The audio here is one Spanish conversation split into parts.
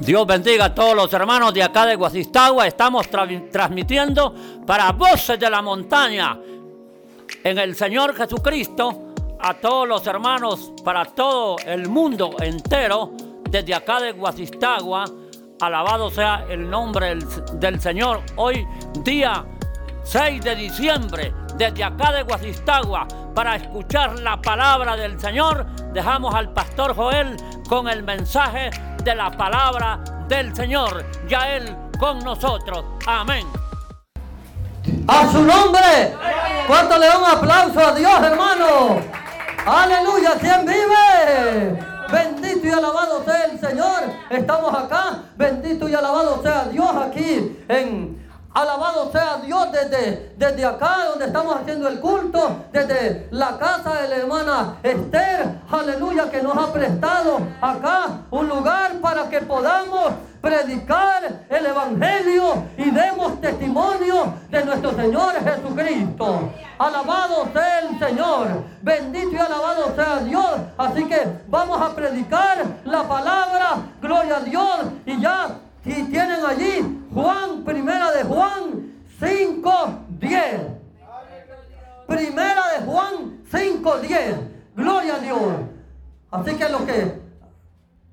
Dios bendiga a todos los hermanos de acá de Guasistagua. Estamos transmitiendo para Voces de la Montaña en el Señor Jesucristo a todos los hermanos, para todo el mundo entero, desde acá de Guasistagua. Alabado sea el nombre del, Señor. Hoy día 6 de diciembre, desde acá de Guasistagua, para escuchar la palabra del Señor, dejamos al pastor Joel con el mensaje de la palabra del Señor. Ya Él con nosotros. Amén. A su nombre. ¿Cuánto le da un aplauso a Dios, hermano? Aleluya. ¿Quién vive? Bendito y alabado sea el Señor. Estamos acá. Bendito y alabado sea Dios aquí en Alabado sea Dios desde, desde acá donde estamos haciendo el culto, desde la casa de la hermana Esther, aleluya, que nos ha prestado acá un lugar para que podamos predicar el Evangelio y demos testimonio de nuestro Señor Jesucristo. Alabado sea el Señor, bendito y alabado sea Dios. Así que vamos a predicar la palabra, gloria a Dios, y ya y tienen allí Juan, primera de Juan 5, 10. Primera de Juan 5, 10. Gloria a Dios. Así que lo que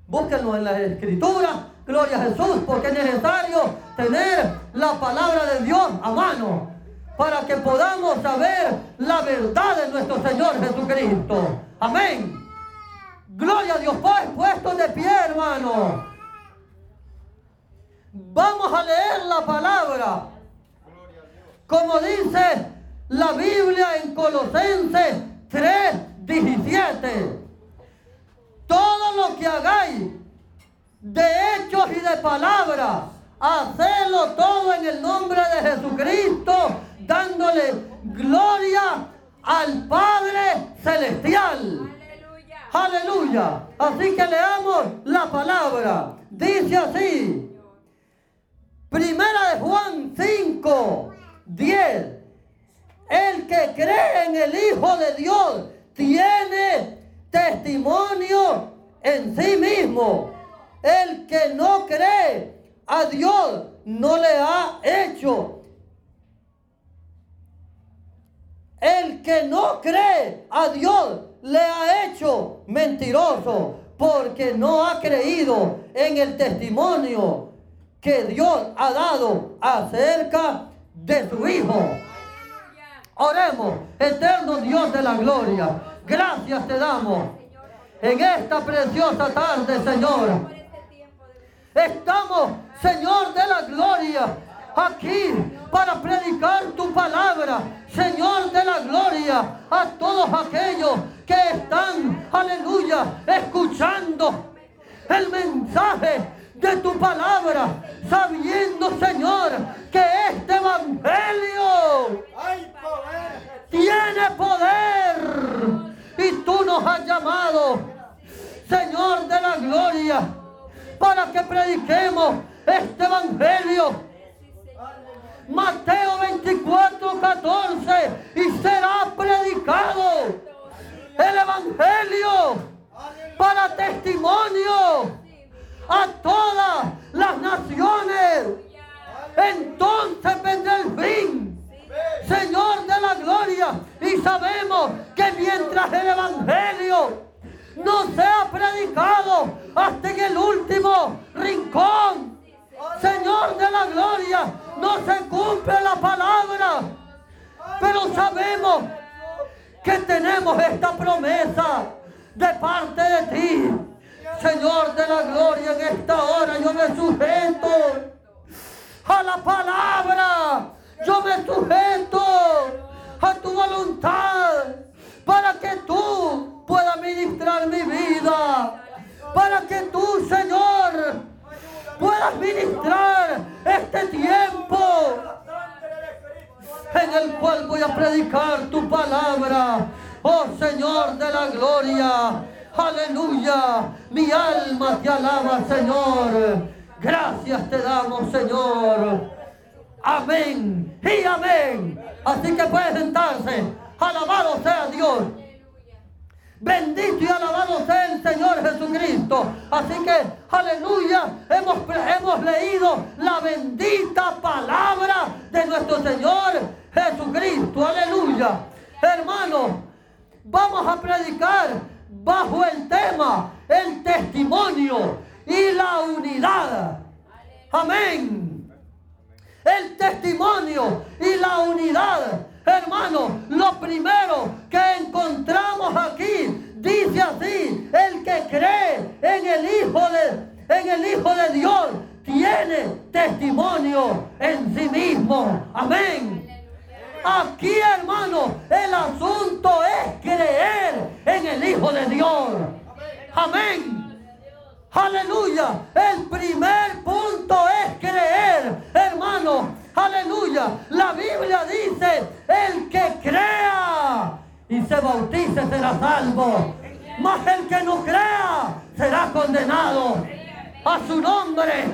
búsquenlo en la escritura, gloria a Jesús, porque es necesario tener la palabra de Dios a mano para que podamos saber la verdad de nuestro Señor Jesucristo. Amén. Gloria a Dios, pues puesto de pie, hermano. Vamos a leer la palabra. Como dice la Biblia en Colosenses 3, 17. Todo lo que hagáis de hechos y de palabras, hacedlo todo en el nombre de Jesucristo, dándole gloria al Padre Celestial. Aleluya. Aleluya. Así que leamos la palabra. Dice así. Primera de Juan 5, 10. El que cree en el Hijo de Dios tiene testimonio en sí mismo. El que no cree a Dios no le ha hecho. El que no cree a Dios le ha hecho mentiroso porque no ha creído en el testimonio que Dios ha dado acerca de su Hijo. Oremos, eterno Dios de la gloria. Gracias te damos en esta preciosa tarde, Señor. Estamos, Señor de la gloria, aquí para predicar tu palabra, Señor de la gloria, a todos aquellos que están, aleluya, escuchando el mensaje de tu palabra, sabiendo, Señor, que este evangelio tiene poder y tú nos has llamado, Señor de la gloria, para que prediquemos este evangelio. Mateo 24, 14, y será predicado el evangelio para testimonio a todas las naciones. Entonces vendrá el fin, Señor de la gloria. Y sabemos que mientras el Evangelio no sea predicado hasta en el último rincón, Señor de la gloria, no se cumple la palabra. Pero sabemos que tenemos esta promesa de parte de ti Señor de la gloria, en esta hora yo me sujeto a la palabra. Yo me sujeto a tu voluntad para que tú puedas ministrar mi vida. Para que tú, Señor, puedas ministrar este tiempo en el cual voy a predicar tu palabra. Oh Señor de la gloria. Aleluya. Mi alma te alaba, Señor. Gracias te damos, Señor. Amén y amén. Así que puede sentarse. Alabado sea Dios. Bendito y alabado sea el Señor Jesucristo. Así que, aleluya, hemos testimonio la bendita palabra de nuestro Señor Jesucristo. Aleluya. Hermano, vamos a predicar bajo el tema el testimonio y la unidad. Amén. El testimonio y la unidad. Hermano, lo primero que encontramos aquí dice así, el que cree en el Hijo de, en el Hijo de Dios tiene testimonio en sí mismo. Amén. Aquí, hermano, el asunto es creer en el Hijo de Dios. Amén. Aleluya. El primer punto es creer, hermano. Aleluya. La Biblia dice, el que crea y se bautice será salvo. Mas el que no crea será condenado. A su nombre.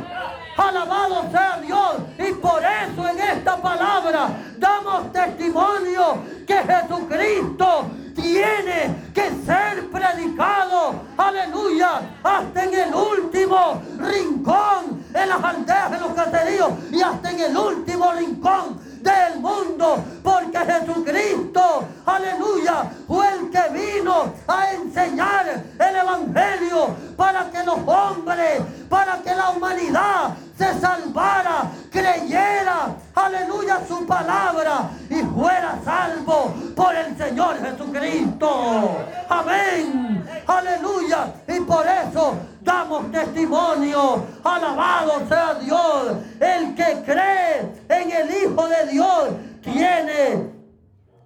Alabado sea Dios. Y por eso en esta palabra damos testimonio que Jesucristo tiene que ser predicado, aleluya, hasta en el último rincón, en las aldeas, en los caseríos y hasta en el último rincón del mundo, porque Jesucristo, aleluya, fue el que vino a enseñar el Evangelio para que los hombres, para que la humanidad se salvara, creyera, aleluya, su palabra y fuera salvo por el Señor Jesucristo. Amén, aleluya. Y por eso damos testimonio. Alabado sea Dios. El que cree en el Hijo de Dios tiene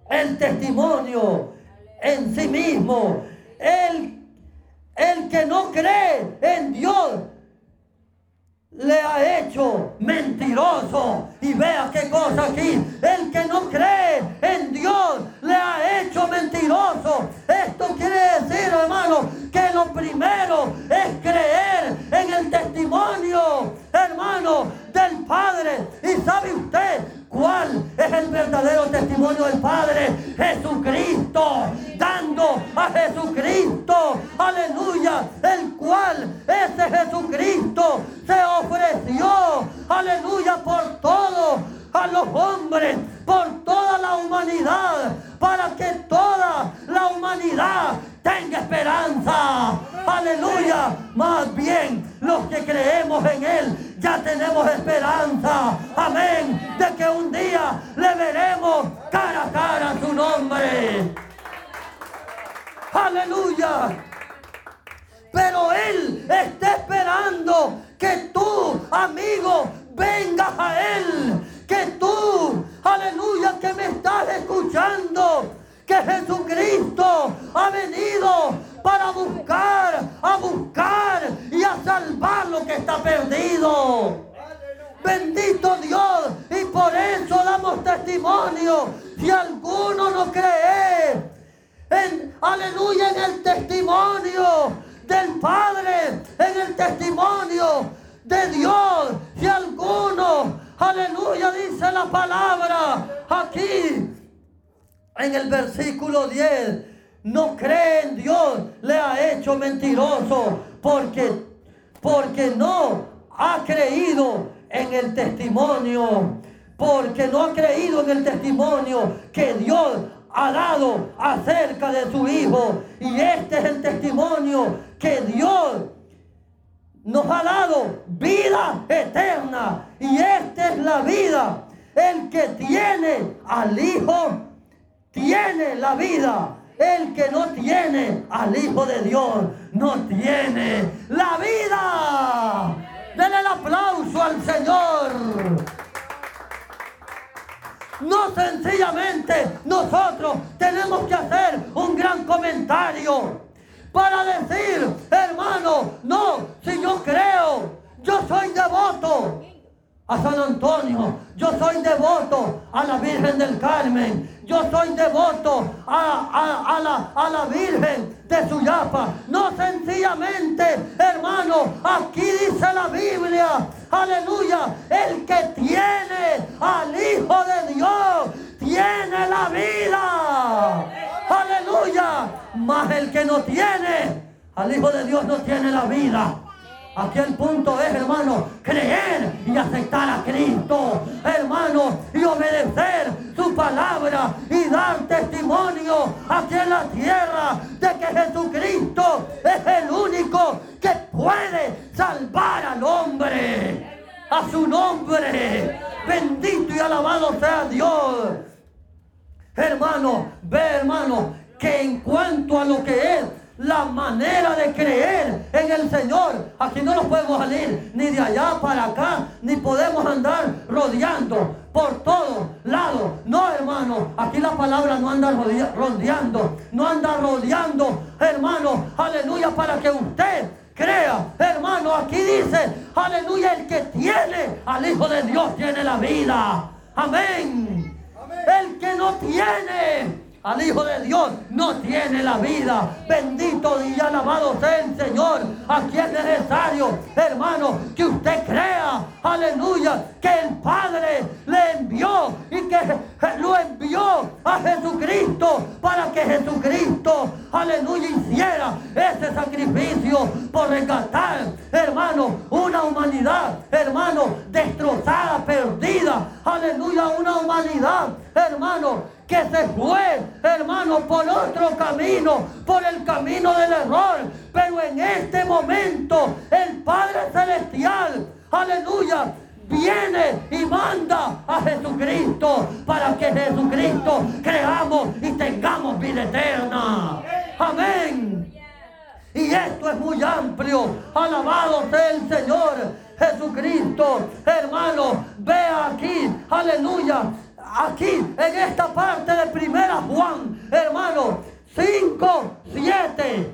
el testimonio en sí mismo. El, el que no cree en Dios le ha hecho mentiroso. Y vea qué cosa aquí. El que no cree en Dios le ha hecho mentiroso. Esto quiere decir, hermano, que lo primero es creer en el testimonio, hermano, del Padre. Y sabe usted cuál es el verdadero testimonio del Padre. Jesucristo, dando a Jesucristo, palabra aquí en el versículo 10, no cree en Dios, le ha hecho mentiroso porque, porque no ha creído en el testimonio, porque no ha creído en el testimonio que Dios ha dado acerca de su Hijo. Y este es el testimonio que Dios nos ha dado vida eterna. Y esta es la vida. El que tiene al Hijo, tiene la vida. El que no tiene al Hijo de Dios, no tiene la vida. Denle el aplauso al Señor. No sencillamente nosotros tenemos que hacer un gran comentario para decir, hermano, no, si yo creo, yo soy devoto a San Antonio, yo soy devoto a la Virgen del Carmen, yo soy devoto a, la, a la Virgen de Suyapa. No sencillamente, hermano, aquí dice la Biblia, aleluya, el que tiene al Hijo de Dios, tiene la vida. Aleluya. Mas el que no tiene al Hijo de Dios no tiene la vida. Aquí el punto es, hermanos, creer y aceptar a Cristo, hermanos, y obedecer su palabra y dar testimonio aquí en la tierra de que Jesucristo es el único que puede salvar al hombre, a su nombre. Bendito y alabado sea Dios. Hermano, ve hermano, que en cuanto a lo que es la manera de creer en el Señor. Aquí no nos podemos salir ni de allá para acá, ni podemos andar rodeando por todos lados. No, hermano, aquí la palabra no anda rodeando, no anda rodeando, hermano, aleluya, para que usted crea, hermano, aquí dice, aleluya, el que tiene al Hijo de Dios tiene la vida. Amén. El que no tiene al Hijo de Dios no tiene la vida. Bendito y alabado sea el Señor. Aquí es necesario, hermano, que usted crea, aleluya, que el Padre le envió y que lo envió a Jesucristo para que Jesucristo, aleluya, hiciera ese sacrificio por rescatar, hermano, una humanidad, hermano, destrozada, perdida, aleluya, una humanidad, hermano, que se fue, hermano, por otro camino, por el camino del error. Pero en este momento el Padre Celestial, aleluya, viene y manda a Jesucristo para que Jesucristo creamos y tengamos vida eterna. Amén. Y esto es muy amplio. Alabado sea el Señor. Jesucristo, hermano, vea aquí, aleluya, aquí en esta parte de Primera Juan, hermano, 5, 7.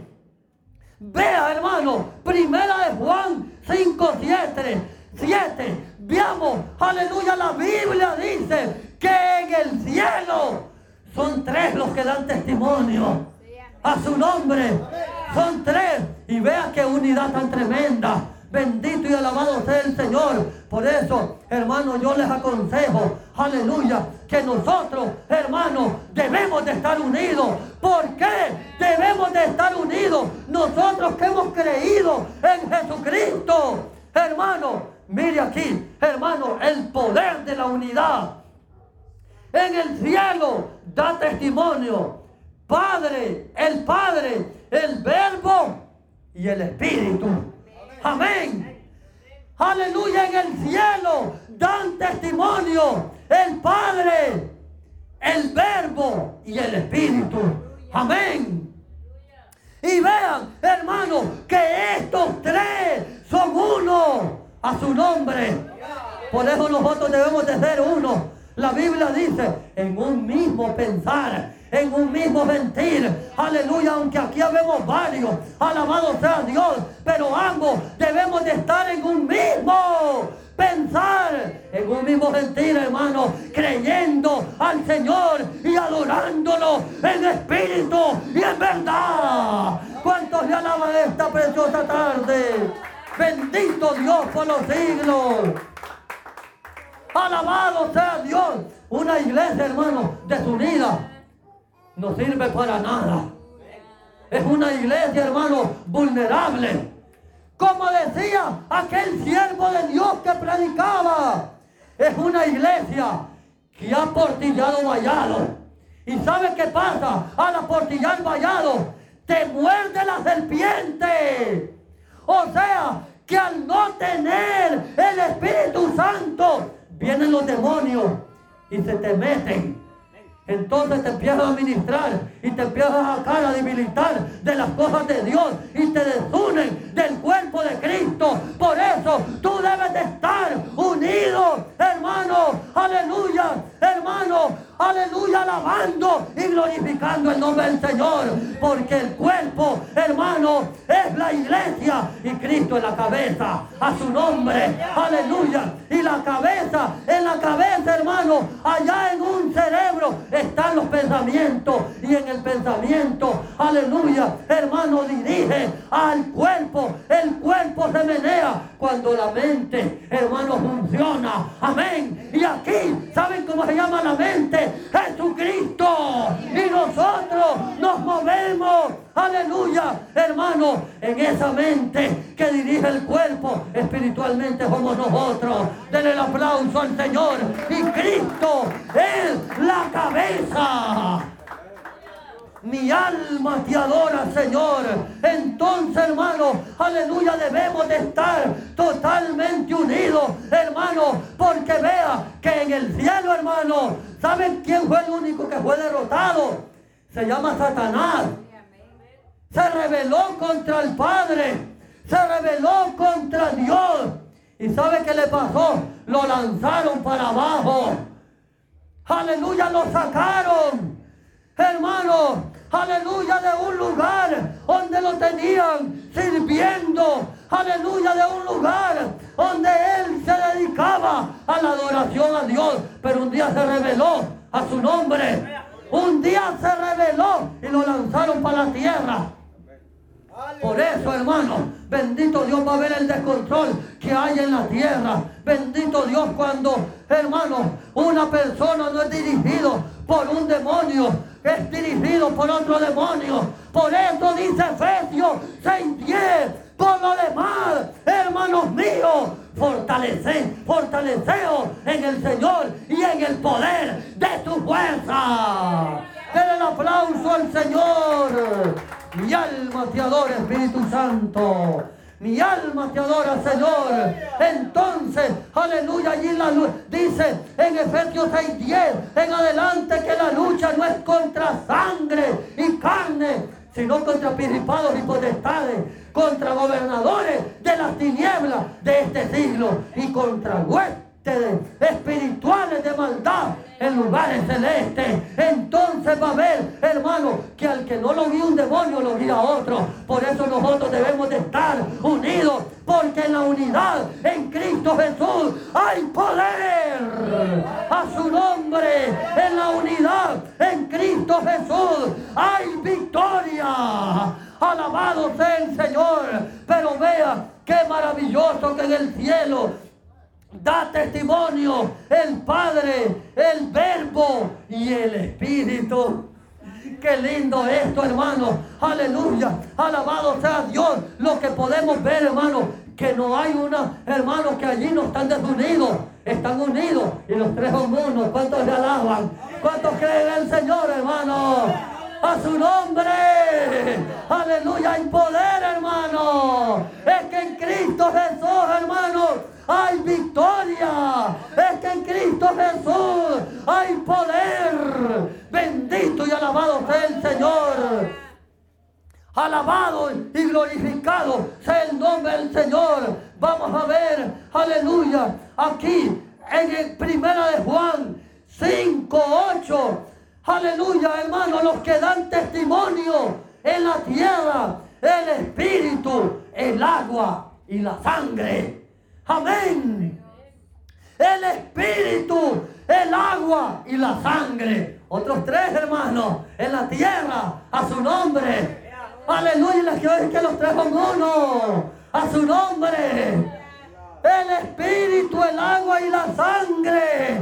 Vea, hermano, Primera de Juan 5, 7. 7. Veamos, aleluya, la Biblia dice que en el cielo son tres los que dan testimonio a su nombre. Son tres. Y vea qué unidad tan tremenda. Bendito y alabado sea el Señor. Por eso, hermano, yo les aconsejo, aleluya, que nosotros, hermanos, debemos de estar unidos. ¿Por qué debemos de estar unidos? Nosotros que hemos creído en Jesucristo. Hermano, mire aquí, hermano, el poder de la unidad. En el cielo da testimonio. Padre, el Padre, el Verbo y el Espíritu. Amén. Aleluya en el cielo. Dan testimonio el Padre, el Verbo y el Espíritu. Amén. Y vean, hermanos, que estos tres son uno a su nombre. Por eso nosotros debemos de ser uno. La Biblia dice, en un mismo pensar en un mismo mentir. Aleluya, aunque aquí habemos varios. Alabado sea Dios. Pero ambos debemos de estar en un mismo pensar en un mismo sentir, hermano, creyendo al Señor y adorándolo en espíritu y en verdad. ¿Cuántos le alaban esta preciosa tarde? Bendito Dios por los siglos. Alabado sea Dios. Una iglesia, hermano, desunida no sirve para nada. Es una iglesia, hermano, vulnerable. Como decía aquel siervo de Dios que predicaba, es una iglesia que ha portillado vallado. ¿Y sabe qué pasa? Al aportillar vallado, te muerde la serpiente. O sea, que al no tener el Espíritu Santo, vienen los demonios y se te meten entonces te empiezas a ministrar y te empiezas a sacar, a debilitar de las cosas de Dios y te desunen del cuerpo de Cristo. Por eso tú debes de estar unido, hermano, aleluya, hermano, aleluya, alabando y glorificando el nombre del Señor. Porque el cuerpo, hermano, es la iglesia y Cristo es la cabeza. A su nombre, aleluya. Y la cabeza, en la cabeza, hermano, allá en un cerebro están los pensamientos. Y en el pensamiento, aleluya, hermano, dirige al cuerpo. El cuerpo se menea cuando la mente, hermano, funciona. Amén. Y aquí, ¿saben cómo se llama la mente? Jesucristo. Y nosotros nos movemos, aleluya, hermano, en esa mente que dirige el cuerpo. Espiritualmente somos nosotros. Denle el aplauso al Señor. Y Cristo es la cabeza. Mi alma te adora, Señor. Entonces, hermano, aleluya, debemos de estar totalmente unidos, hermano, porque vea que en el cielo, hermano, ¿saben quién fue el único que fue derrotado? Se llama Satanás. Se rebeló contra el Padre. Se rebeló contra Dios. ¿Y sabe qué le pasó? Lo lanzaron para abajo. Aleluya, lo sacaron. Hermano, aleluya, de un lugar donde lo tenían sirviendo, aleluya, de un lugar donde él se dedicaba a la adoración a Dios, pero un día se reveló a su nombre, un día se reveló y lo lanzaron para la tierra. Por eso, hermano, bendito Dios va a ver el descontrol que hay en la tierra. Bendito Dios cuando, hermano, una persona no es dirigido por un demonio, es dirigido por otro demonio. Por eso dice Efesios 6:10. Por lo demás, hermanos míos, fortalece, fortaleceos en el Señor y en el poder de su fuerza. Den el aplauso al Señor. Mi alma te adora, Espíritu Santo. Mi alma te adora, Señor. Entonces, aleluya, allí la luz dice en Efesios 6:10 en adelante que la lucha no es contra sangre y carne, sino contra principados y potestades, contra gobernadores de las tinieblas de este siglo y contra huestes espirituales de maldad en lugares celestes. Entonces va a haber, hermano, que al que no lo guía un demonio, lo guía otro. Por eso nosotros debemos de estar unidos, porque en la unidad en Cristo Jesús hay poder. A su nombre, en la unidad en Cristo Jesús hay victoria. Alabado sea el Señor. Pero vea qué maravilloso que en el cielo da testimonio el Padre, el Verbo y el Espíritu. Qué lindo esto, hermano. Aleluya. Alabado sea Dios. Lo que podemos ver, hermano, que no hay una, hermano, que allí no están desunidos. Están unidos y los tres son uno. ¿Cuántos le alaban? ¿Cuántos creen en el Señor, hermano? A su nombre. Aleluya. Hay poder, hermano. Es que en Cristo Jesús, hermano hay victoria. Es que en Cristo Jesús hay poder. Bendito y alabado sea el Señor. Alabado y glorificado sea el nombre del Señor. Vamos a ver, aleluya, aquí en el primera de Juan 5, 8. Aleluya, hermano, los que dan testimonio en la tierra, el espíritu, el agua y la sangre. Amén. El espíritu, el agua y la sangre. Otros tres hermanos en la tierra a su nombre. Aleluya. Les quiero decir que los tres son uno. A su nombre el espíritu, el agua y la sangre.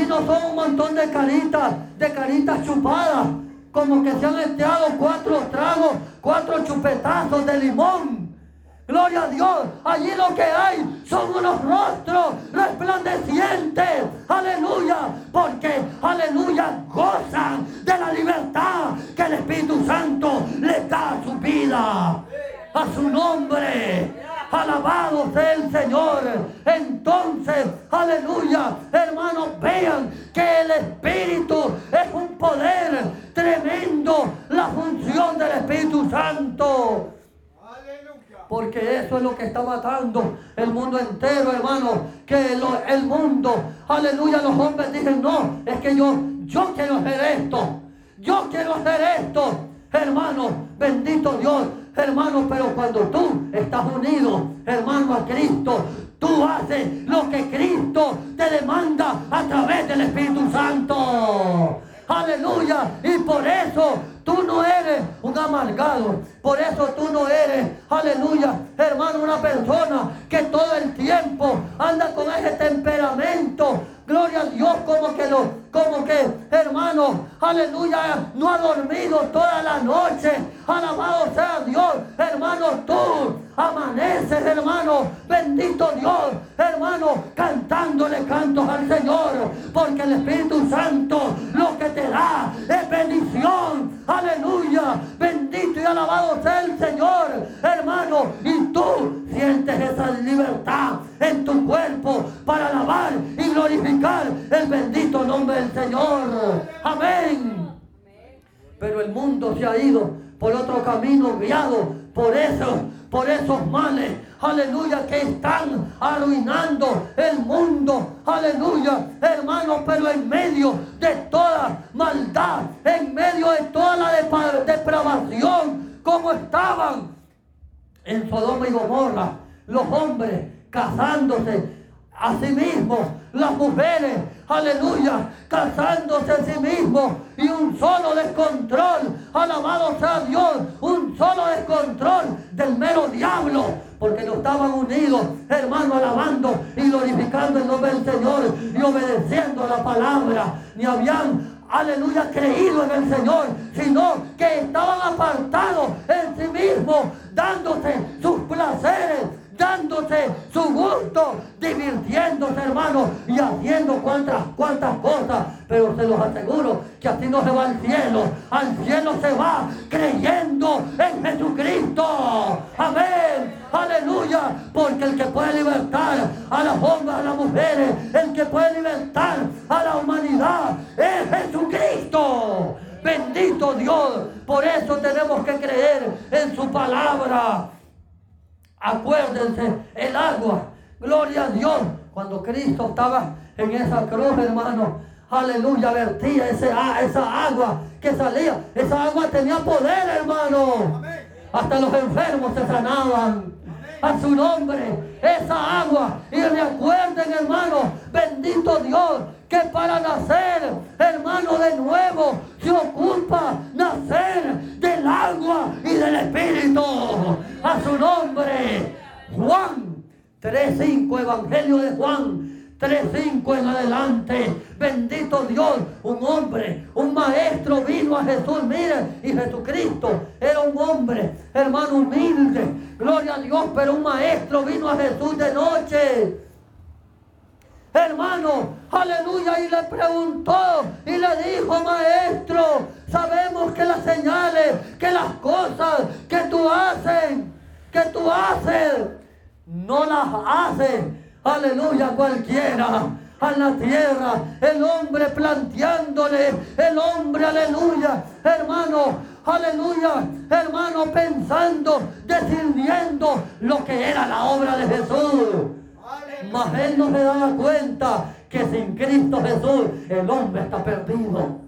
Allí no son un montón de caritas, de caritas chupadas, como que se han esteado cuatro tragos, cuatro chupetazos de limón. Alabado sea el Señor. Entonces, aleluya, hermanos, vean que el Espíritu es un poder tremendo, la función del Espíritu Santo. Porque eso es lo que está matando el mundo entero, hermano. Que el mundo, aleluya, los hombres dicen, no, es que yo, yo quiero hacer esto. Yo quiero hacer esto. Hermano, bendito Dios. Hermano, pero cuando tú estás unido, hermano, a Cristo, tú haces lo que Cristo te demanda a través del Espíritu Santo. Aleluya. Y por eso tú no eres un amargado. Por eso tú no eres, aleluya, hermano, una persona que todo el tiempo anda con ese temperamento. Gloria a Dios como que lo, como que, hermano, aleluya, no ha dormido toda la noche. Alabado sea Dios, hermano, tú amaneces, hermano, bendito Dios, hermano, cantándole cantos al Señor, porque el Espíritu Santo lo que te da es bendición, aleluya, bendito y alabado sea el Señor, hermano, y tú sientes esa libertad en tu cuerpo para alabar glorificar el bendito nombre del Señor, amén. Pero el mundo se ha ido por otro camino guiado por eso por esos males, aleluya, que están arruinando el mundo, aleluya, hermano, pero en medio de toda maldad, en medio de toda la depravación, como estaban en Sodoma y Gomorra, los hombres casándose a sí mismos, las mujeres, aleluya, casándose a sí mismos y un solo descontrol, alabado sea Dios, un solo descontrol del mero diablo, porque no estaban unidos, hermano, alabando y glorificando el nombre del Señor y obedeciendo la palabra, ni habían aleluya, creído en el Señor, sino que estaban apartados en sí mismos, dándose sus placeres, dándose su gusto, divirtiéndose, hermano, y haciendo cuantas, cuantas cosas. Pero se los aseguro que así no se va al cielo. Al cielo se va creyendo en Jesucristo. Amén. Aleluya. Porque el que puede libertar a las hombres, a las mujeres, el que puede libertar a la humanidad es Jesucristo. Bendito Dios. Por eso tenemos que creer en su palabra. Acuérdense, el agua, gloria a Dios, cuando Cristo estaba en esa cruz, hermano, aleluya, vertía ese, esa agua que salía. Esa agua tenía poder, hermano. Hasta los enfermos se sanaban. A su nombre, esa agua. Y recuerden, hermano, bendito Dios, que para nacer, hermano, de nuevo, se ocupa nacer del agua y del Espíritu a su nombre. Juan 3.5, Evangelio de Juan 3.5 en adelante. Bendito Dios, un hombre, un maestro vino a Jesús. Mire, y Jesucristo era un hombre, hermano humilde. Gloria a Dios, pero un maestro vino a Jesús de noche. Hermano, aleluya, y le preguntó y le dijo, maestro, sabemos que las señales, que las cosas que tú haces, que tú haces, no las haces, aleluya, cualquiera a la tierra, el hombre planteándole, el hombre, aleluya, hermano, aleluya, hermano, pensando, decidiendo lo que era la obra de Jesús. Mas él no se daba cuenta que sin Cristo Jesús el hombre está perdido.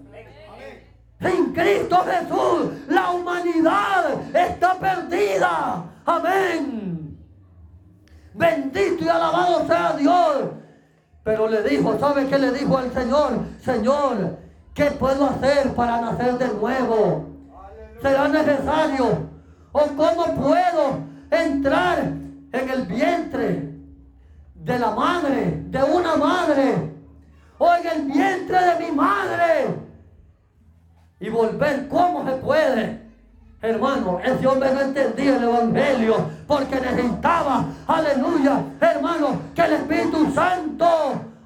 Sin Cristo Jesús la humanidad está perdida. Amén. Bendito y alabado sea Dios. Pero le dijo, ¿sabe qué le dijo al Señor? Señor, ¿qué puedo hacer para nacer de nuevo? ¿Será necesario? ¿O cómo puedo entrar en el vientre de la madre, de una madre, o en el vientre de mi madre, y volver como se puede. Hermano, ese hombre no entendía el Evangelio porque necesitaba, aleluya, hermano, que el Espíritu Santo,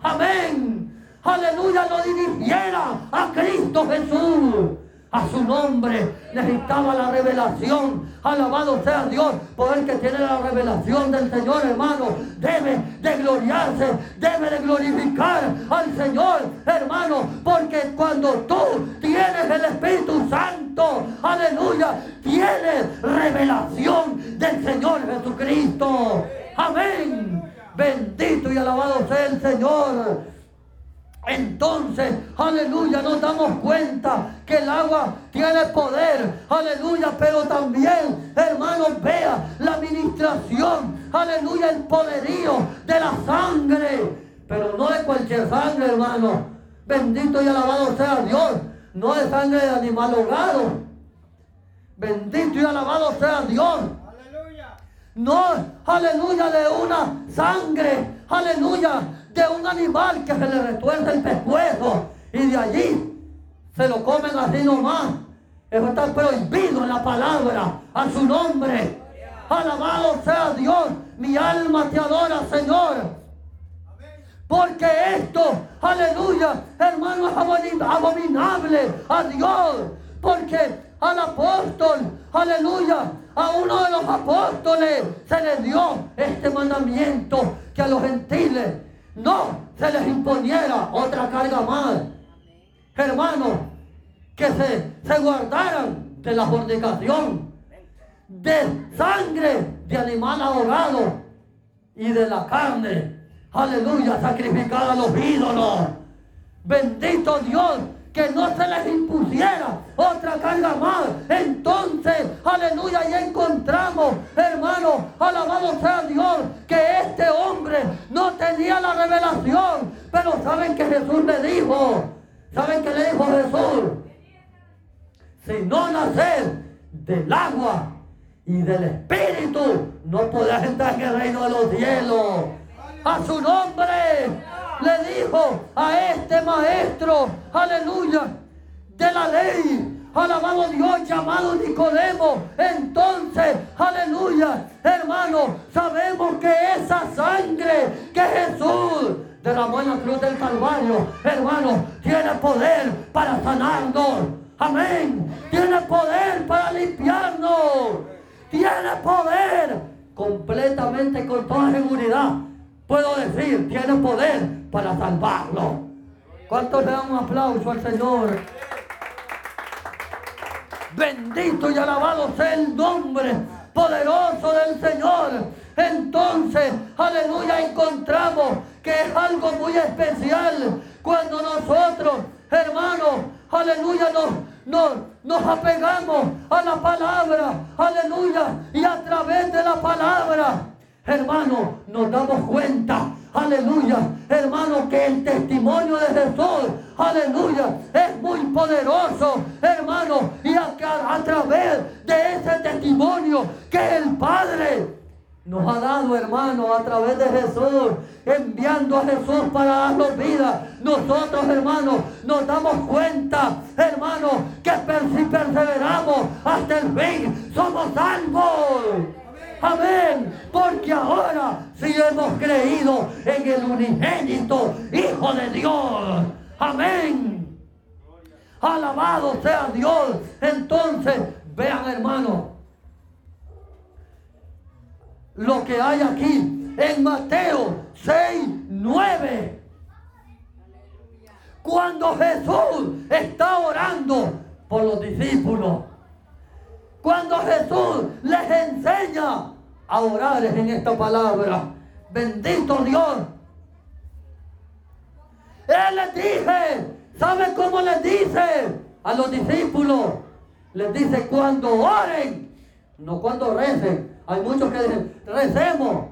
amén, aleluya, lo dirigiera a Cristo Jesús. A su nombre. Necesitaba la revelación. Alabado sea Dios. Por el que tiene la revelación del Señor, hermano, debe de gloriarse, debe de glorificar al Señor, hermano, porque cuando tú tienes el Espíritu Santo, aleluya, tienes revelación del Señor Jesucristo. Amén. Bendito y alabado sea el Señor. Entonces, aleluya, nos damos cuenta que el agua tiene poder, aleluya, pero también, hermanos, vea la administración, aleluya, el poderío de la sangre, pero no de cualquier sangre, hermano. Bendito y alabado sea Dios, no de sangre de animal ahogado. Bendito y alabado sea Dios. Aleluya. No, aleluya, de una sangre, aleluya, de un animal que se le retuerce el pescuezo y de allí se lo comen así nomás. Eso está prohibido en la palabra, a su nombre. Alabado sea Dios, mi alma te adora, Señor. Porque esto, aleluya, hermano, es abominable a Dios. Porque al apóstol, aleluya, a uno de los apóstoles se le dio este mandamiento que a los gentiles no se les imponiera otra carga más. Hermanos, que se, se guardaran de la fornicación, de sangre de animal ahogado y de la carne, aleluya, sacrificada a los ídolos. Bendito Dios, que no se les impusiera otra carga más. Entonces, aleluya, y encontramos, hermano, alabado sea Dios, que este hombre no tenía la revelación. Pero saben que Jesús le dijo, saben que le dijo Jesús, si no nacer del agua y del espíritu, no podrás entrar en el reino de los cielos. A su nombre le dijo a este maestro, aleluya, de la ley. Alabado Dios llamado Nicodemo. Entonces, aleluya, hermano, sabemos que esa sangre que Jesús de la buena cruz del Calvario, hermano, tiene poder para sanarnos. Amén. Tiene poder para limpiarnos. Tiene poder completamente con toda seguridad. Puedo decir, tiene poder para salvarlo. ¿Cuántos le dan un aplauso al Señor? Bendito y alabado sea el nombre poderoso del Señor. Entonces, aleluya, encontramos que es algo muy especial cuando nosotros, hermanos, aleluya, nos, nos, nos apegamos a la palabra, aleluya, y a través de la palabra, hermanos, nos damos cuenta aleluya, hermano, que el testimonio de Jesús, aleluya, es muy poderoso, hermano, y a, a, través de ese testimonio que el Padre nos ha dado, hermano, a través de Jesús, enviando a Jesús para darnos vida. Nosotros, hermanos, nos damos cuenta, hermano, que si perseveramos hasta el fin, somos salvos. Amén. Porque ahora si hemos creído en el unigénito Hijo de Dios. Amén. Alabado sea Dios. Entonces, vean hermano, lo que hay aquí en Mateo 6, 9. Cuando Jesús está orando por los discípulos cuando Jesús les enseña a orar en esta palabra. Bendito Dios. Él les dice, ¿sabe cómo les dice a los discípulos? Les dice cuando oren, no cuando recen. Hay muchos que dicen, recemos.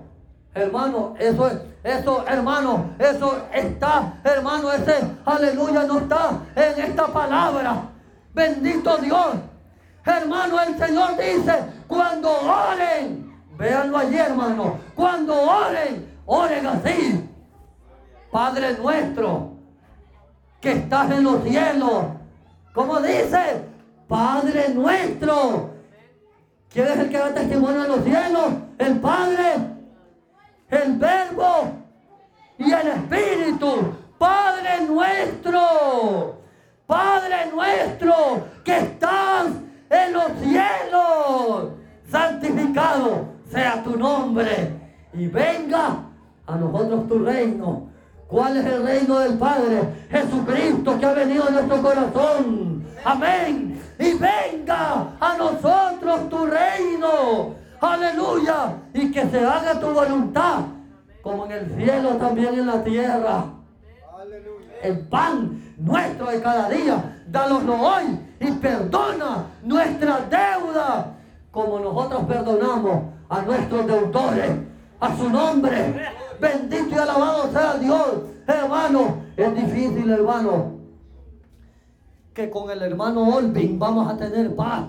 Hermano, eso es, eso, hermano, eso está, hermano, ese aleluya no está en esta palabra. Bendito Dios. Hermano, el Señor dice, cuando oren, véanlo allí, hermano, cuando oren, oren así. Padre nuestro, que estás en los cielos, como dice, Padre nuestro. ¿Quién es el que da testimonio en los cielos? El Padre, el Verbo y el Espíritu. Padre nuestro, tu nombre y venga a nosotros tu reino. ¿Cuál es el reino del Padre? Jesucristo que ha venido a nuestro corazón. Amén. Y venga a nosotros tu reino. Aleluya. Y que se haga tu voluntad, como en el cielo, también en la tierra. El pan nuestro de cada día, danoslo hoy y perdona nuestra deuda, como nosotros perdonamos a nuestros deudores. A su nombre. Bendito y alabado sea Dios. Hermano, es difícil, hermano, que con el hermano Olvin vamos a tener paz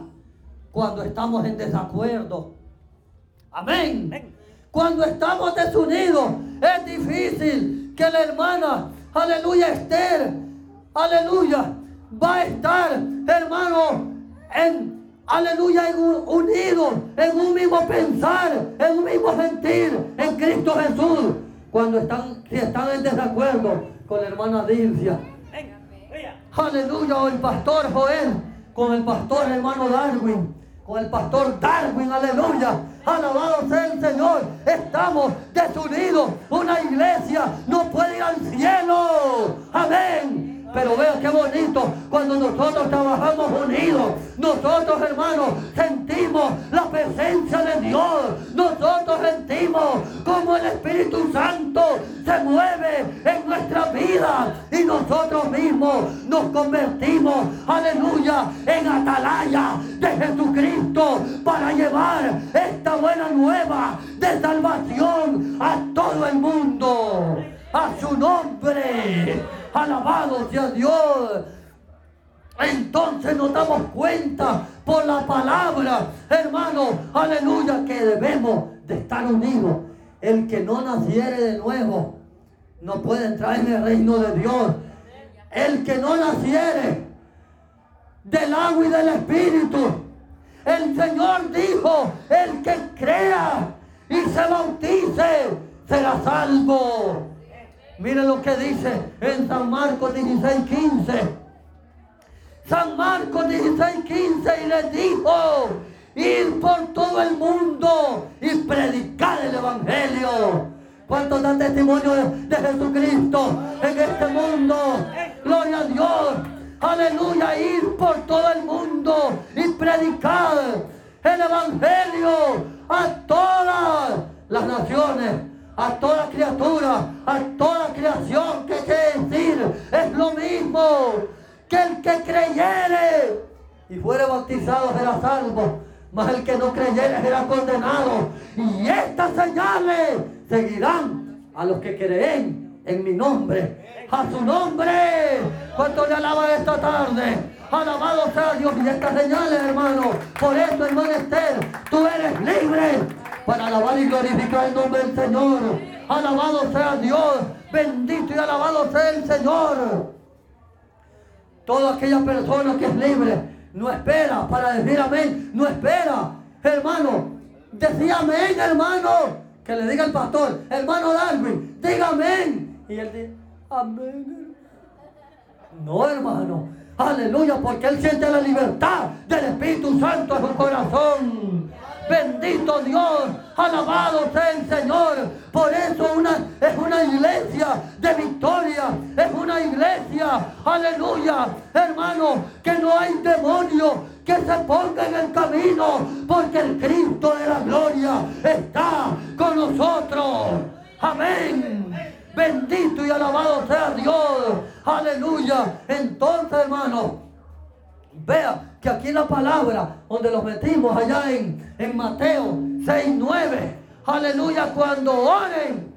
cuando estamos en desacuerdo. Amén. Cuando estamos desunidos, es difícil que la hermana, aleluya, Esther, aleluya, va a estar, hermano, en aleluya, unidos en un mismo pensar, en un mismo sentir, en Cristo Jesús. Cuando están, si están en desacuerdo con la hermana Dilcia. Aleluya, o el pastor Joel, con el pastor hermano Darwin, con el pastor Darwin, aleluya. Alabado sea el Señor. Estamos desunidos. Una iglesia cuando nosotros trabajamos unidos. Nosotros, hermanos, sentimos la presencia de Dios. Nosotros sentimos como el Espíritu Santo se mueve en nuestra vida. Y nosotros mismos nos convertimos, aleluya, en atalaya de Jesucristo para llevar esta buena nueva de salvación a todo el mundo. A su nombre. Alabado sea Dios. Entonces nos damos cuenta por la palabra, hermano, aleluya, que debemos de estar unidos. El que no naciere de nuevo no puede entrar en el reino de Dios. El que no naciere del agua y del espíritu. El Señor dijo, el que crea y se bautice será salvo. Miren lo que dice en San Marcos 16, 15. San Marcos 16, 15 y les dijo, ir por todo el mundo y predicar el Evangelio. ¿Cuántos dan testimonio de, Jesucristo en este mundo? Gloria a Dios. Aleluya, ir por todo el mundo y predicar el Evangelio y fuere bautizado será salvo, mas el que no creyere será condenado. Y estas señales seguirán a los que creen en mi nombre, a su nombre. ¿Cuánto le alaba esta tarde? Alabado sea Dios y estas señales, hermano. Por eso, hermano Esther, tú eres libre para alabar y glorificar el nombre del Señor. Alabado sea Dios, bendito y alabado sea el Señor. Toda aquella persona que es libre no espera para decir amén, no espera, hermano. Decía amén, hermano. Que le diga el pastor, hermano Darwin, diga amén. Y él dice, amén. No, hermano. Aleluya, porque él siente la libertad del Espíritu Santo en su corazón. Bendito Dios, alabado sea el Señor. Por eso una, es una iglesia de victoria, es una iglesia, aleluya, hermano, que no hay demonio que se ponga en el camino, porque el Cristo de la gloria está con nosotros. Amén. Bendito y alabado sea Dios. Aleluya. Entonces, hermano, vea que aquí la palabra, donde los metimos allá en, en Mateo 6, 9, aleluya, cuando oren,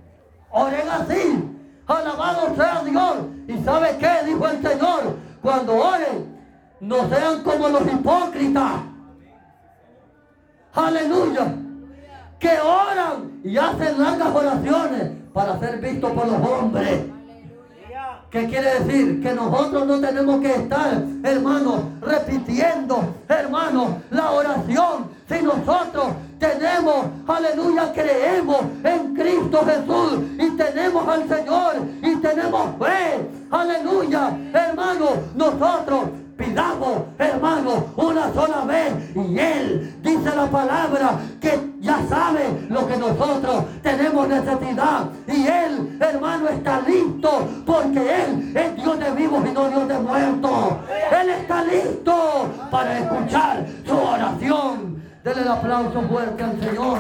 oren así. Alabado sea Dios. ¿Y sabe qué? Dijo el Señor. Cuando oren, no sean como los hipócritas. Aleluya. Que oran y hacen largas oraciones para ser vistos por los hombres. ¿Qué quiere decir? Que nosotros no tenemos que estar, hermanos, repitiendo, hermanos, la oración. Si nosotros tenemos, aleluya, creemos en Cristo Jesús y tenemos al Señor y tenemos fe, aleluya, hermanos, nosotros pidamos, hermano, una sola vez. Y Él dice la palabra que ya sabe lo que nosotros tenemos necesidad. Y Él, hermano, está listo porque Él es Dios de vivos y no Dios de muertos. Él está listo para escuchar su oración. Denle el aplauso fuerte al Señor.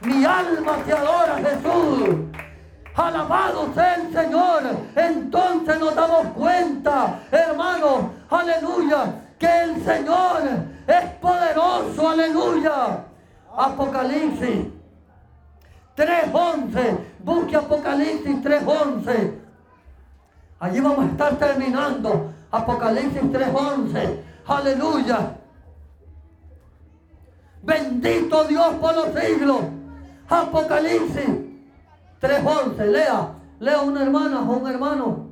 Mi alma te adora, Jesús. Alabado sea el Señor. Entonces nos damos cuenta, hermano, aleluya, que el Señor es poderoso, aleluya. Apocalipsis 3.11. Busque Apocalipsis 3.11. Allí vamos a estar terminando. Apocalipsis 3.11. Aleluya. Bendito Dios por los siglos. Apocalipsis 3.11. Lea. Lea una hermana o un hermano.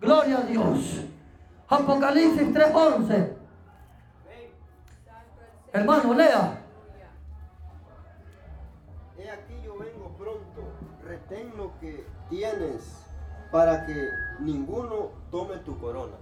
Gloria a Dios. Apocalipsis 3.11. Hermano, lea. He aquí yo vengo pronto. Retén lo que tienes para que ninguno tome tu corona.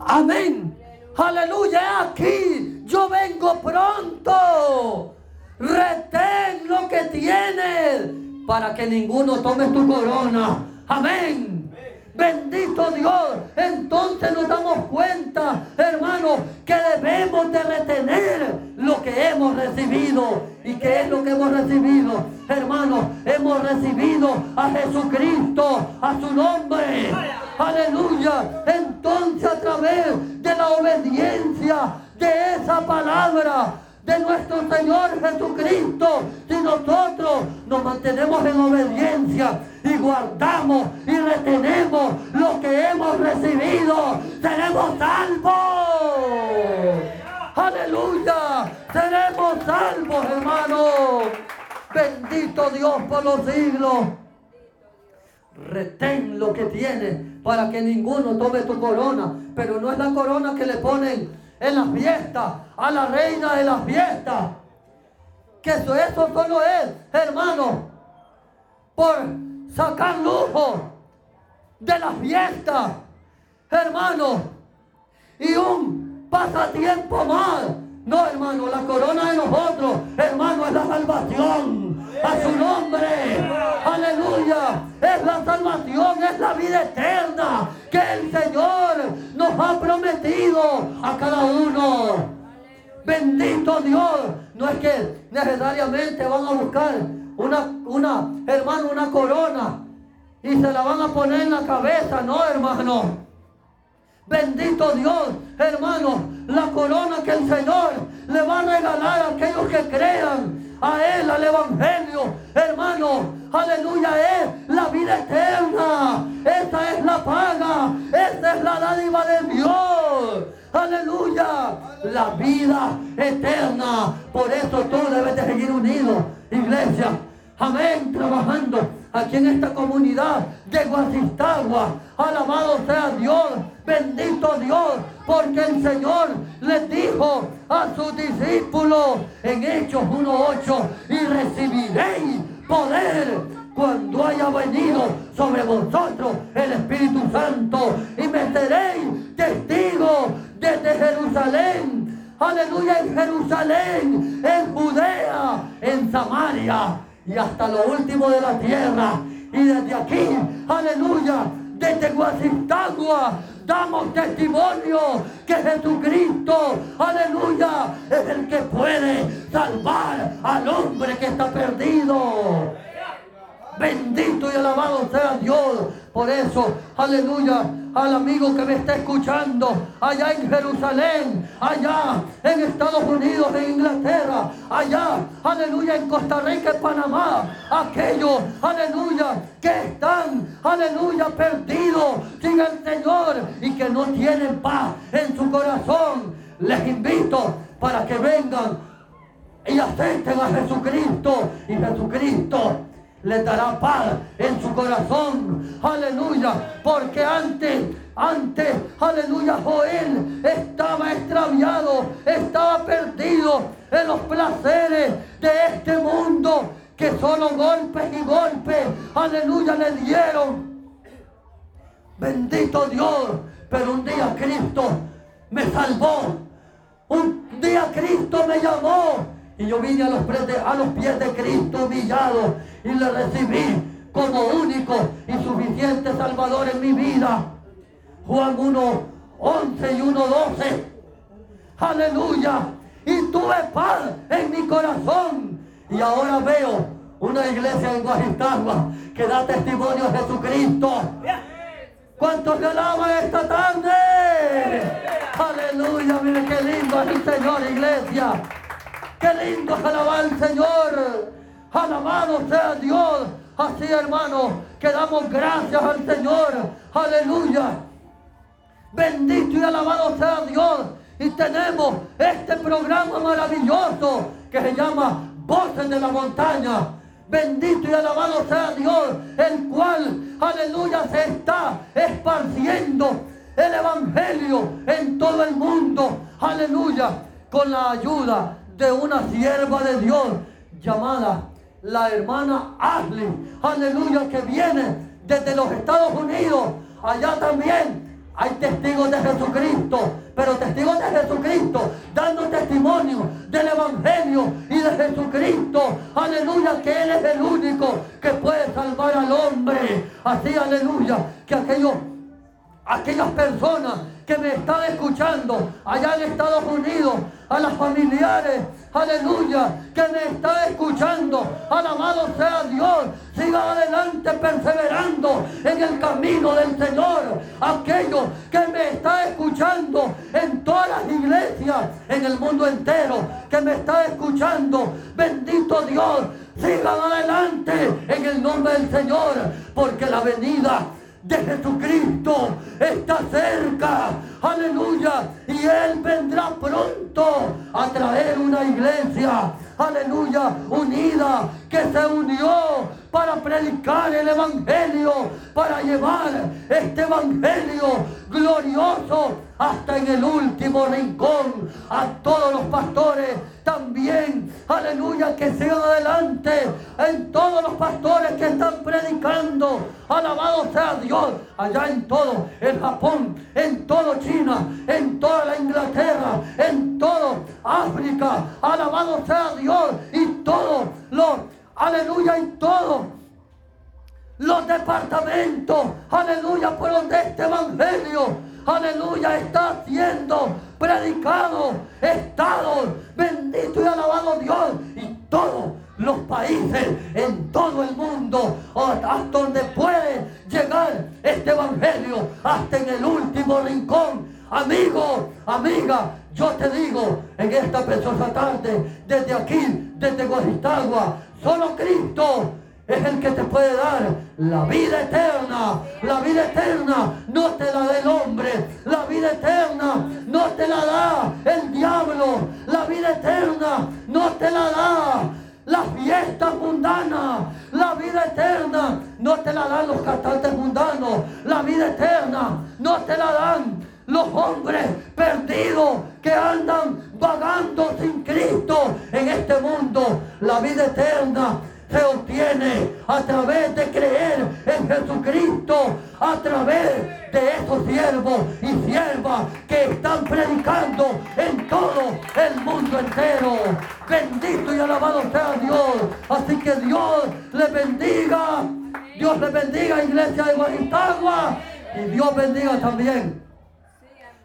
Amén. Aleluya. Aquí yo vengo pronto. Retén lo que tienes para que ninguno tome tu corona. Amén. Bendito Dios. Entonces nos damos cuenta, hermano, que debemos de retener lo que hemos recibido. ¿Y qué es lo que hemos recibido? Hermano, hemos recibido a Jesucristo, a su nombre. Aleluya. Entonces a través de la obediencia de esa palabra, de nuestro Señor Jesucristo, si nosotros nos mantenemos en obediencia y guardamos y retenemos lo que hemos recibido, seremos salvos. Aleluya, seremos salvos, hermano. Bendito Dios por los siglos. Retén lo que tienes para que ninguno tome tu corona, pero no es la corona que le ponen en las fiestas, a la reina de las fiestas. Que eso, eso solo es, hermano, por sacar lujo de las fiestas, hermano, y un pasatiempo más. No, hermano, la corona de nosotros, hermano, es la salvación a su nombre. Aleluya. Es la salvación, es la vida eterna que el Señor nos ha prometido a cada uno. Bendito Dios. No es que necesariamente van a buscar una, una, hermano, una corona y se la van a poner en la cabeza. No, hermano. Bendito Dios, hermano, la corona que el Señor le va a regalar a aquellos que crean a Él, al Evangelio, hermano, aleluya, es la vida eterna, esa es la paga, esa es la dádiva de Dios, aleluya, la vida eterna, por eso tú debes de seguir unido, iglesia, amén, trabajando aquí en esta comunidad. De Guasistagua, alabado sea Dios, bendito Dios, porque el Señor les dijo a sus discípulos en Hechos 1.8 y recibiréis poder cuando haya venido sobre vosotros el Espíritu Santo y me seréis testigos desde Jerusalén, aleluya, en Jerusalén, en Judea, en Samaria y hasta lo último de la tierra. Y desde aquí, aleluya, desde Guasistagua, damos testimonio que Jesucristo, aleluya, es el que puede salvar al hombre que está perdido. Bendito y alabado sea Dios. Por eso, aleluya, al amigo que me está escuchando allá en Jerusalén, allá en Estados Unidos, en Inglaterra, allá, aleluya, en Costa Rica, en Panamá, aquellos, aleluya, que están, aleluya, perdidos sin el Señor y que no tienen paz en su corazón. Les invito para que vengan y acepten a Jesucristo y Jesucristo le dará paz en su corazón. Aleluya. Porque antes, antes, aleluya, Joel estaba extraviado, estaba perdido en los placeres de este mundo que solo golpes y golpes, aleluya, le dieron. Bendito Dios. Pero un día Cristo me salvó. Un día Cristo me llamó Y yo vine a los, pies de Cristo humillado y le recibí como único y suficiente Salvador en mi vida. Juan 1, 11 y 1, 12. Aleluya. Y tuve paz en mi corazón. Y ahora veo una iglesia en Guajistagua que da testimonio a Jesucristo. ¿Cuántos le alaban esta tarde? Aleluya, mire qué lindo es el Señor, iglesia. Qué lindo es alabar al Señor. Alabado sea Dios. Así, hermano, que damos gracias al Señor. Aleluya. Bendito y alabado sea Dios. Y tenemos este programa maravilloso que se llama Voces de la Montaña. Bendito y alabado sea Dios, el cual, aleluya, se está esparciendo el Evangelio en todo el mundo. Aleluya, con la ayuda de una sierva de Dios llamada la hermana Ashley. Aleluya, que viene desde los Estados Unidos. Allá también hay testigos de Jesucristo, pero testigos de Jesucristo, dando testimonio del Evangelio y de Jesucristo. Aleluya, que Él es el único que puede salvar al hombre. Así, aleluya, que aquellos, aquellas personas que me están escuchando allá en Estados Unidos, a las familiares, aleluya, que me están escuchando, alabado sea Dios, siga adelante perseverando en el camino del Señor, aquellos que me están escuchando en todas las iglesias, en el mundo entero, que me están escuchando, bendito Dios, sigan adelante en el nombre del Señor, porque la venida de Jesucristo está cerca. Aleluya. Y Él vendrá pronto a traer una iglesia. Aleluya. Unida. Que se unió para predicar el Evangelio. Para llevar este Evangelio glorioso hasta en el último rincón. A todos los pastores también, aleluya, que sigan adelante en todos los pastores que están predicando. Alabado sea Dios, allá en todo el Japón, en todo China, en toda la Inglaterra, en todo África. Alabado sea Dios y todos los, aleluya, y todos los departamentos, aleluya, por donde este evangelio, aleluya, está siendo predicado, Estados, bendito y alabado Dios, y todos los países en todo el mundo, hasta donde puede llegar este evangelio, hasta en el último rincón. Amigo, amiga, yo te digo en esta preciosa tarde, desde aquí, desde Guajistagua, solo Cristo es el que te puede dar la vida eterna. La vida eterna no te la da el hombre. La vida eterna no te la da el diablo. La vida eterna no te la da las fiestas mundanas. La vida eterna no te la dan los cantantes mundanos. La vida eterna no te la dan los hombres perdidos que andan vagando sin Cristo en este mundo. La vida eterna se obtiene a través de creer en Jesucristo, a través de esos siervos y siervas que están predicando en todo el mundo entero. Bendito y alabado sea Dios. Así que Dios le bendiga. Dios le bendiga, iglesia de Guajitagua. Y Dios bendiga también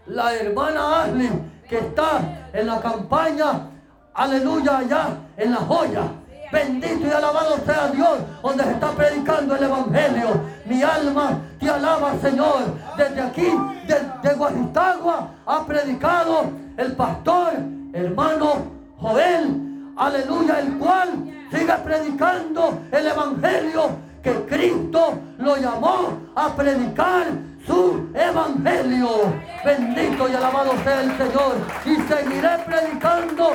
la hermana Ashley que está en la campaña, aleluya, allá en la joya Bendito y alabado sea Dios, donde se está predicando el Evangelio. Mi alma te alaba, Señor. Desde aquí, desde Guajitagua, ha predicado el pastor, hermano Joel. Aleluya, el cual sigue predicando el Evangelio que Cristo lo llamó a predicar su evangelio. Bendito y alabado sea el Señor. Y seguiré predicando,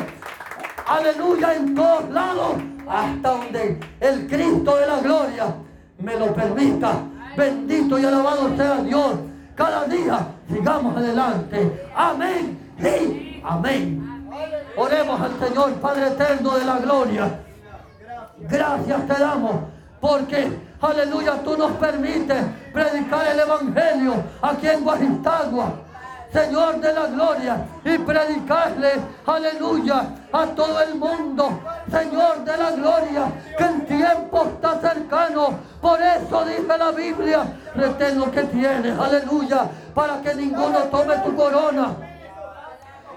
aleluya, en todos lados hasta donde el Cristo de la gloria me lo permita. Bendito y alabado sea Dios. Cada día sigamos adelante. Amén y amén. Oremos al Señor Padre eterno de la gloria. Gracias te damos porque, aleluya, tú nos permites predicar el Evangelio aquí en Guajistagua. Señor de la gloria, y predicarle, aleluya, a todo el mundo, Señor de la gloria, que el tiempo está cercano. Por eso dice la Biblia, retén lo que tienes, aleluya, para que ninguno tome tu corona.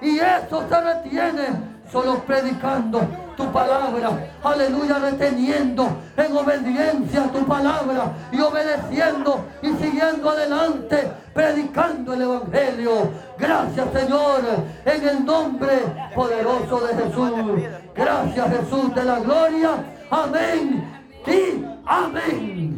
Y eso se retiene solo predicando tu palabra, aleluya, reteniendo en obediencia tu palabra y obedeciendo y siguiendo adelante, predicando el Evangelio. Gracias Señor, en el nombre poderoso de Jesús. Gracias Jesús de la gloria. Amén y amén.